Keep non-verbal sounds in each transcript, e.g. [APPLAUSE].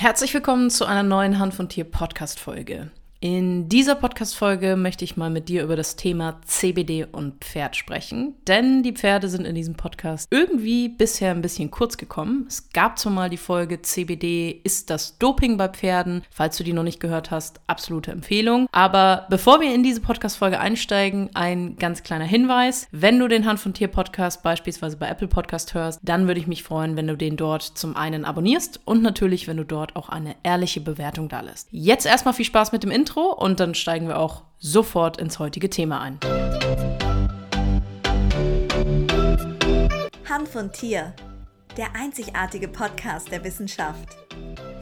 Herzlich willkommen zu einer neuen Hand von Tier Podcast Folge. In dieser Podcast-Folge möchte ich mal mit dir über das Thema CBD und Pferd sprechen, denn die Pferde sind in diesem Podcast irgendwie bisher ein bisschen kurz gekommen. Es gab zwar mal die Folge CBD ist das Doping bei Pferden. Falls du die noch nicht gehört hast, absolute Empfehlung. Aber bevor wir in diese Podcast-Folge einsteigen, ein ganz kleiner Hinweis. Wenn du den Hand von Tier Podcast beispielsweise bei Apple Podcast hörst, dann würde ich mich freuen, wenn du den dort zum einen abonnierst und natürlich, wenn du dort auch eine ehrliche Bewertung da lässt. Jetzt erstmal viel Spaß mit dem Intro. Intro und dann steigen wir auch sofort ins heutige Thema ein. Hand von Tier, der einzigartige Podcast der Wissenschaft.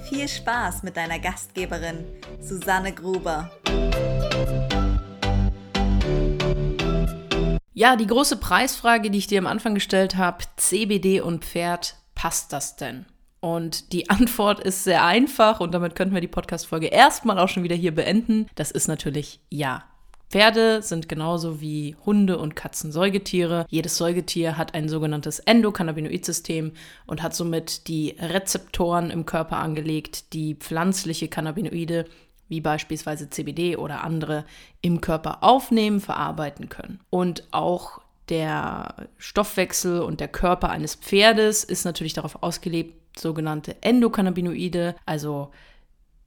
Viel Spaß mit deiner Gastgeberin Susanne Gruber. Ja, die große Preisfrage, die ich dir am Anfang gestellt habe, CBD und Pferd, passt das denn? Und die [LAUGHS] Antwort ist sehr einfach und damit könnten wir die Podcast-Folge erstmal auch schon wieder hier beenden. Das ist natürlich ja. Pferde sind genauso wie Hunde und Katzen Säugetiere. Jedes Säugetier hat ein sogenanntes Endokannabinoid-System und hat somit die Rezeptoren im Körper angelegt, die pflanzliche Cannabinoide wie beispielsweise CBD oder andere im Körper aufnehmen, verarbeiten können. Und auch der Stoffwechsel und der Körper eines Pferdes ist natürlich darauf ausgelegt, sogenannte Endokannabinoide, also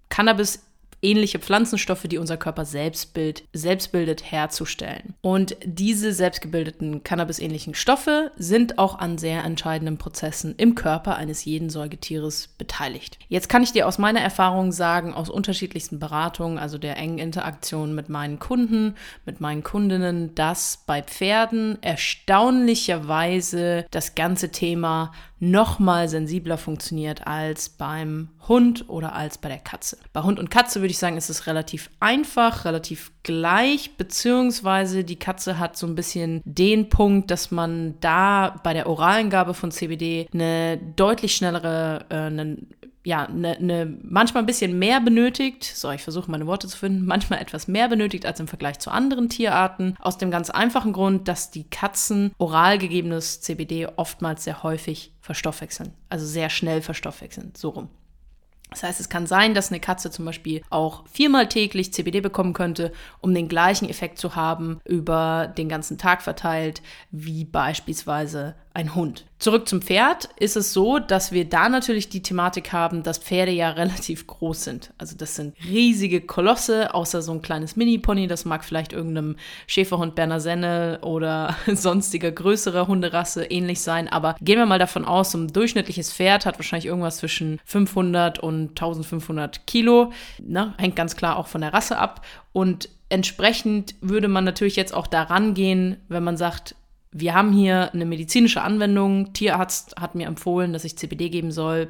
Cannabis ähnliche Pflanzenstoffe, die unser Körper selbst, bild, selbst bildet, herzustellen. Und diese selbstgebildeten Cannabis-ähnlichen Stoffe sind auch an sehr entscheidenden Prozessen im Körper eines jeden Säugetieres beteiligt. Jetzt kann ich dir aus meiner Erfahrung sagen, aus unterschiedlichsten Beratungen, also der engen Interaktion mit meinen Kunden, mit meinen Kundinnen, dass bei Pferden erstaunlicherweise das ganze Thema noch mal sensibler funktioniert als beim Hund oder als bei der Katze. Bei Hund und Katze würde ich sagen, ist es relativ einfach, relativ gleich, beziehungsweise die Katze hat so ein bisschen den Punkt, dass man da bei der oralen Gabe von CBD eine deutlich schnellere, äh, eine ja, ne, ne, manchmal ein bisschen mehr benötigt, so ich versuche meine Worte zu finden, [LAUGHS] manchmal etwas mehr benötigt als im Vergleich zu anderen Tierarten, aus dem ganz einfachen Grund, dass die Katzen oral gegebenes CBD oftmals sehr häufig verstoffwechseln, also sehr schnell verstoffwechseln, so rum. Das heißt, es kann sein, dass eine Katze zum Beispiel auch viermal täglich CBD bekommen könnte, um den gleichen Effekt zu haben über den ganzen Tag verteilt, wie beispielsweise ein Hund. Zurück zum Pferd ist es so, dass wir da natürlich die Thematik haben, dass Pferde ja [LAUGHS] relativ groß sind. Also das sind riesige Kolosse, außer so ein kleines Mini-Pony, das mag vielleicht irgendeinem Schäferhund Berner Senne oder [LAUGHS] sonstiger größerer Hunderasse ähnlich sein. Aber gehen wir mal davon aus, so ein durchschnittliches Pferd hat wahrscheinlich irgendwas zwischen 500 und 1500 Kilo. Ne? Hängt ganz klar auch von der Rasse ab. Und entsprechend würde man natürlich jetzt auch daran gehen, wenn man sagt, wir haben hier eine medizinische Anwendung. Tierarzt hat mir empfohlen, dass ich CBD geben soll,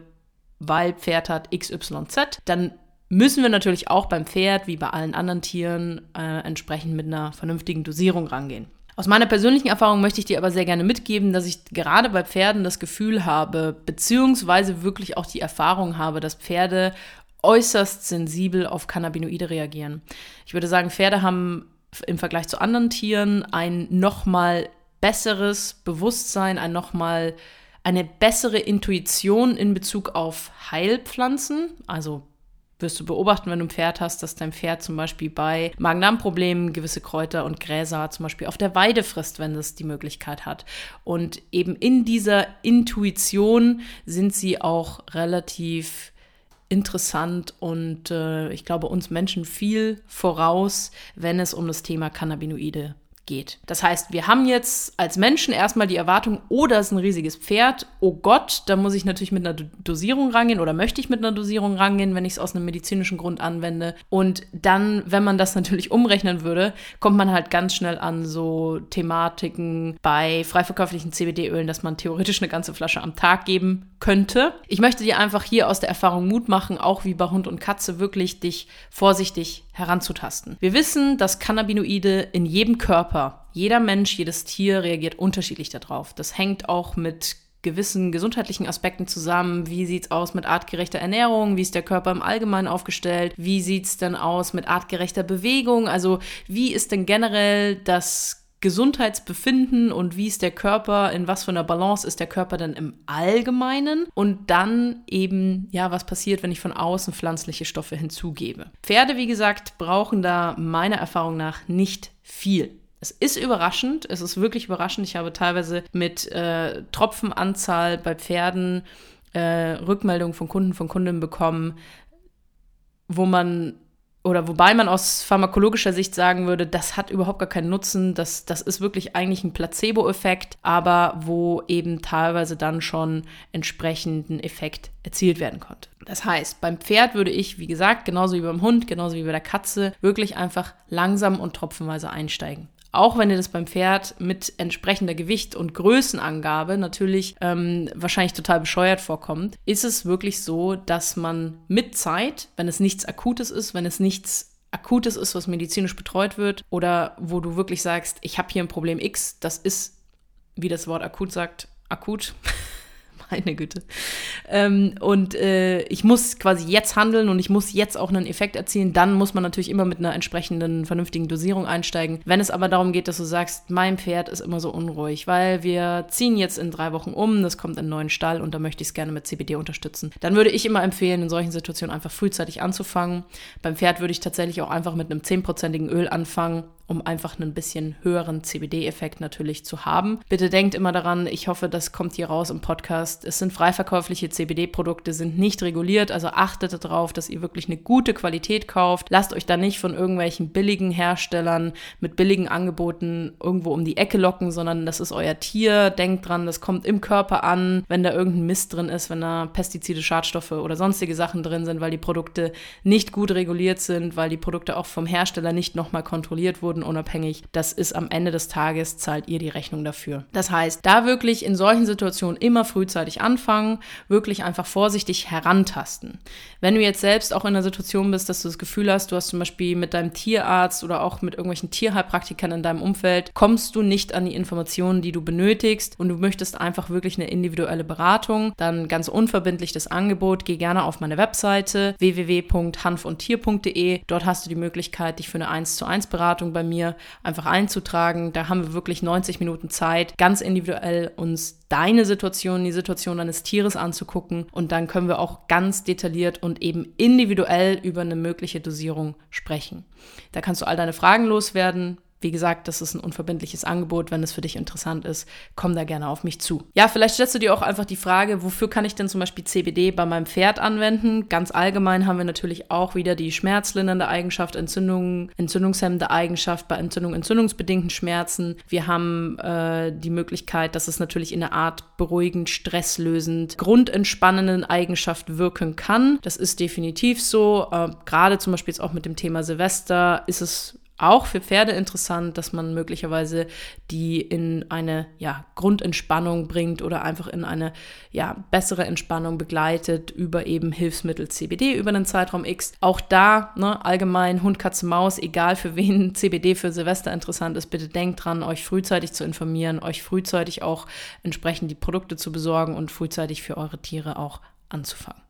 weil Pferd hat XYZ. Dann müssen wir natürlich auch beim Pferd, wie bei allen anderen Tieren, äh, entsprechend mit einer vernünftigen Dosierung rangehen. Aus meiner persönlichen Erfahrung möchte ich dir aber sehr gerne mitgeben, dass ich gerade bei Pferden das Gefühl habe, beziehungsweise wirklich auch die Erfahrung habe, dass Pferde äußerst sensibel auf Cannabinoide reagieren. Ich würde sagen, Pferde haben im Vergleich zu anderen Tieren ein nochmal besseres Bewusstsein, ein nochmal eine bessere Intuition in Bezug auf Heilpflanzen. Also wirst du beobachten, wenn du ein Pferd hast, dass dein Pferd zum Beispiel bei Magen-Darm-Problemen gewisse Kräuter und Gräser zum Beispiel auf der Weide frisst, wenn es die Möglichkeit hat. Und eben in dieser Intuition sind sie auch relativ interessant und äh, ich glaube uns Menschen viel voraus, wenn es um das Thema Cannabinoide geht. Das heißt, wir haben jetzt als Menschen erstmal die Erwartung, oh, da ist ein riesiges Pferd, oh Gott, da muss ich natürlich mit einer Dosierung rangehen oder möchte ich mit einer Dosierung rangehen, wenn ich es aus einem medizinischen Grund anwende. Und dann, wenn man das [LAUGHS] natürlich umrechnen würde, kommt man halt ganz schnell an so Thematiken bei frei verkäuflichen CBD-Ölen, dass man theoretisch eine ganze Flasche am Tag geben könnte. Ich möchte dir einfach hier aus der Erfahrung Mut machen, auch wie bei Hund und Katze, wirklich dich vorsichtig heranzutasten. Wir wissen, dass Cannabinoide in jedem Körper, jeder Mensch, jedes Tier reagiert unterschiedlich darauf. Das hängt auch mit gewissen gesundheitlichen Aspekten zusammen. Wie sieht es aus mit artgerechter Ernährung? Wie ist der Körper im Allgemeinen aufgestellt? Wie sieht es denn aus mit artgerechter Bewegung? Also wie ist denn generell das Gesundheitsbefinden und wie ist der Körper, in was für einer Balance ist der Körper denn im Allgemeinen und dann eben, ja, was passiert, wenn ich von außen pflanzliche Stoffe hinzugebe. Pferde, wie gesagt, brauchen da meiner Erfahrung nach nicht viel. Es ist überraschend, es ist wirklich überraschend. Ich habe teilweise mit äh, Tropfenanzahl bei Pferden äh, Rückmeldungen von Kunden, von Kundinnen bekommen, wo man oder wobei man aus pharmakologischer Sicht sagen würde, das hat überhaupt gar keinen Nutzen, das, das ist wirklich eigentlich ein Placebo-Effekt, aber wo eben teilweise dann schon entsprechenden Effekt erzielt werden konnte. Das heißt, beim Pferd würde ich, wie gesagt, genauso wie beim Hund, genauso wie bei der Katze, wirklich einfach langsam und tropfenweise einsteigen auch wenn dir das beim Pferd mit entsprechender Gewicht und Größenangabe natürlich ähm, wahrscheinlich total bescheuert vorkommt, ist es wirklich so, dass man mit Zeit, wenn es nichts Akutes ist, wenn es nichts Akutes ist, was medizinisch betreut wird oder wo du wirklich sagst, ich habe hier ein Problem X, das ist, wie das Wort akut sagt, akut. [LAUGHS] meine Güte. Ähm, und äh, ich muss quasi jetzt handeln und ich muss jetzt auch einen Effekt erzielen. Dann muss man natürlich immer mit einer entsprechenden vernünftigen Dosierung einsteigen. Wenn es aber darum geht, dass du sagst, mein Pferd ist immer so unruhig, weil wir ziehen jetzt in drei Wochen um, das kommt in einen neuen Stall und da möchte ich es gerne mit CBD unterstützen. Dann würde ich immer empfehlen, in solchen Situationen einfach frühzeitig anzufangen. Beim Pferd würde ich tatsächlich auch einfach mit einem 10%igen Öl anfangen um einfach einen bisschen höheren CBD-Effekt natürlich zu haben. Bitte denkt immer daran, ich hoffe, das kommt hier raus im Podcast. Es sind freiverkäufliche CBD-Produkte, sind nicht reguliert, also achtet darauf, dass ihr wirklich eine gute Qualität kauft. Lasst euch da nicht von irgendwelchen billigen Herstellern mit billigen Angeboten irgendwo um die Ecke locken, sondern das ist euer Tier. Denkt dran, das kommt im Körper an, wenn da irgendein Mist drin ist, wenn da Pestizide, Schadstoffe oder sonstige Sachen drin sind, weil die Produkte nicht gut reguliert sind, weil die Produkte auch vom Hersteller nicht nochmal kontrolliert wurden unabhängig. Das ist am Ende des Tages, zahlt ihr die Rechnung dafür. Das heißt, da wirklich in solchen Situationen immer frühzeitig anfangen, wirklich einfach vorsichtig herantasten. Wenn du jetzt selbst auch in einer Situation bist, dass du das Gefühl hast, du hast zum Beispiel mit deinem Tierarzt oder auch mit irgendwelchen Tierheilpraktikern in deinem Umfeld, kommst du nicht an die Informationen, die du benötigst und du möchtest einfach wirklich eine individuelle Beratung, dann ganz unverbindlich das Angebot, geh gerne auf meine Webseite www.hanfundtier.de. Dort hast du die Möglichkeit, dich für eine 1 zu 1 Beratung bei mir einfach einzutragen. Da haben wir wirklich 90 Minuten Zeit, ganz individuell uns deine Situation, die Situation deines Tieres anzugucken und dann können wir auch ganz detailliert und eben individuell über eine mögliche Dosierung sprechen. Da kannst du all deine Fragen loswerden, wie gesagt, das ist ein unverbindliches Angebot. Wenn es für dich interessant ist, komm da gerne auf mich zu. Ja, vielleicht stellst du dir auch einfach die Frage, wofür kann ich denn zum Beispiel CBD bei meinem Pferd anwenden? Ganz allgemein haben wir natürlich auch wieder die schmerzlindernde Eigenschaft, Entzündung, entzündungshemmende Eigenschaft bei Entzündung, entzündungsbedingten Schmerzen. Wir haben äh, die Möglichkeit, dass es natürlich in einer Art beruhigend, stresslösend, grundentspannenden Eigenschaft wirken kann. Das ist definitiv so. Äh, Gerade zum Beispiel jetzt auch mit dem Thema Silvester ist es auch für Pferde interessant, dass man möglicherweise die in eine ja, Grundentspannung bringt oder einfach in eine ja, bessere Entspannung begleitet über eben Hilfsmittel CBD über einen Zeitraum X. Auch da ne, allgemein Hund, Katze, Maus, egal für wen [LAUGHS] CBD für Silvester interessant ist, bitte denkt dran, euch frühzeitig zu informieren, euch frühzeitig auch entsprechend die Produkte zu besorgen und frühzeitig für eure Tiere auch anzufangen.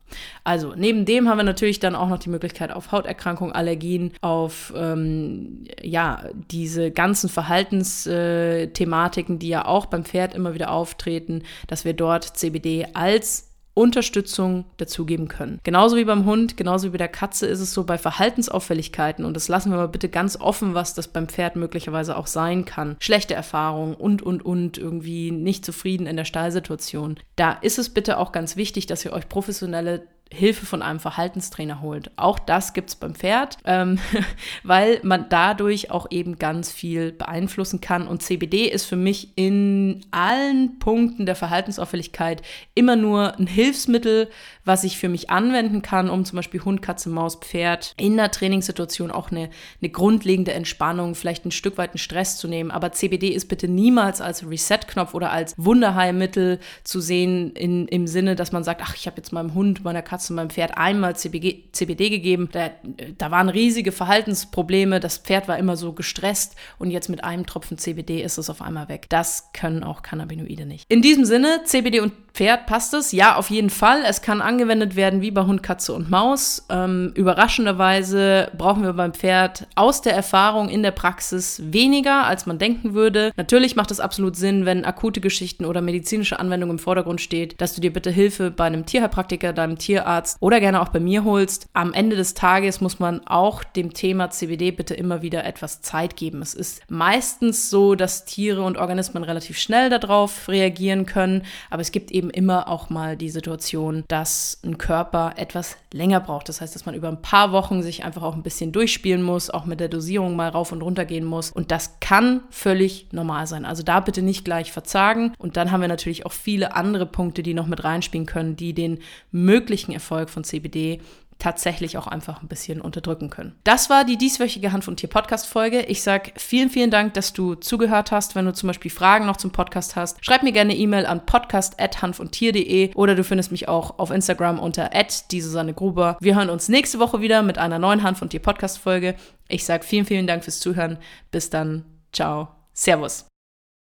Also neben dem haben wir natürlich dann auch noch die Möglichkeit auf Hauterkrankungen, Allergien, auf ähm, ja diese ganzen Verhaltensthematiken, die ja auch beim Pferd immer wieder auftreten, dass wir dort CBD als Unterstützung dazugeben können. Genauso wie beim Hund, genauso wie bei der Katze ist es so bei Verhaltensauffälligkeiten und das lassen wir mal bitte ganz offen, was das beim Pferd möglicherweise auch sein kann. Schlechte Erfahrungen und und und irgendwie nicht zufrieden in der Stallsituation. Da ist es bitte auch ganz wichtig, dass ihr euch professionelle Hilfe von einem Verhaltenstrainer holt. Auch das gibt es beim Pferd, ähm, [LAUGHS] weil man dadurch auch eben ganz viel beeinflussen kann. Und CBD ist für mich in allen Punkten der Verhaltensauffälligkeit immer nur ein Hilfsmittel, was ich für mich anwenden kann, um zum Beispiel Hund, Katze, Maus, Pferd in der Trainingssituation auch eine, eine grundlegende Entspannung, vielleicht ein Stück weit einen Stress zu nehmen. Aber CBD ist bitte niemals als Reset-Knopf oder als Wunderheilmittel zu sehen in, im Sinne, dass man sagt, ach, ich habe jetzt meinem Hund, meiner Katze, meinem Pferd einmal CBG, CBD gegeben. Da, da waren riesige Verhaltensprobleme. Das Pferd war immer so gestresst und jetzt mit einem Tropfen CBD ist es auf einmal weg. Das können auch Cannabinoide nicht. In diesem Sinne, CBD und Pferd passt es? Ja, auf jeden Fall. Es kann angewendet werden wie bei Hund, Katze und Maus. Ähm, überraschenderweise brauchen wir beim Pferd aus der Erfahrung in der Praxis weniger, als man denken würde. Natürlich macht es absolut Sinn, wenn akute Geschichten oder medizinische Anwendungen im Vordergrund steht, dass du dir bitte Hilfe bei einem Tierheilpraktiker, deinem Tierarzt oder gerne auch bei mir holst. Am Ende des Tages muss man auch dem Thema CBD bitte immer wieder etwas Zeit geben. Es ist meistens so, dass Tiere und Organismen relativ schnell darauf reagieren können, aber es gibt eben immer auch mal die Situation, dass ein Körper etwas länger braucht. Das heißt, dass man über ein paar Wochen sich einfach auch ein bisschen durchspielen muss, auch mit der Dosierung mal rauf und runter gehen muss. Und das kann völlig normal sein. Also da bitte nicht gleich verzagen. Und dann haben wir natürlich auch viele andere Punkte, die noch mit reinspielen können, die den möglichen Erfolg von CBD tatsächlich auch einfach ein bisschen unterdrücken können. Das war die dieswöchige Hanf und Tier Podcast Folge. Ich sage vielen, vielen Dank, dass du zugehört hast. Wenn du zum Beispiel Fragen noch zum Podcast hast, schreib mir gerne E-Mail an podcast@hanfundtier.de oder du findest mich auch auf Instagram unter die Susanne Gruber. Wir hören uns nächste Woche wieder mit einer neuen Hanf und Tier Podcast Folge. Ich sage vielen, vielen Dank fürs Zuhören. Bis dann. Ciao. Servus.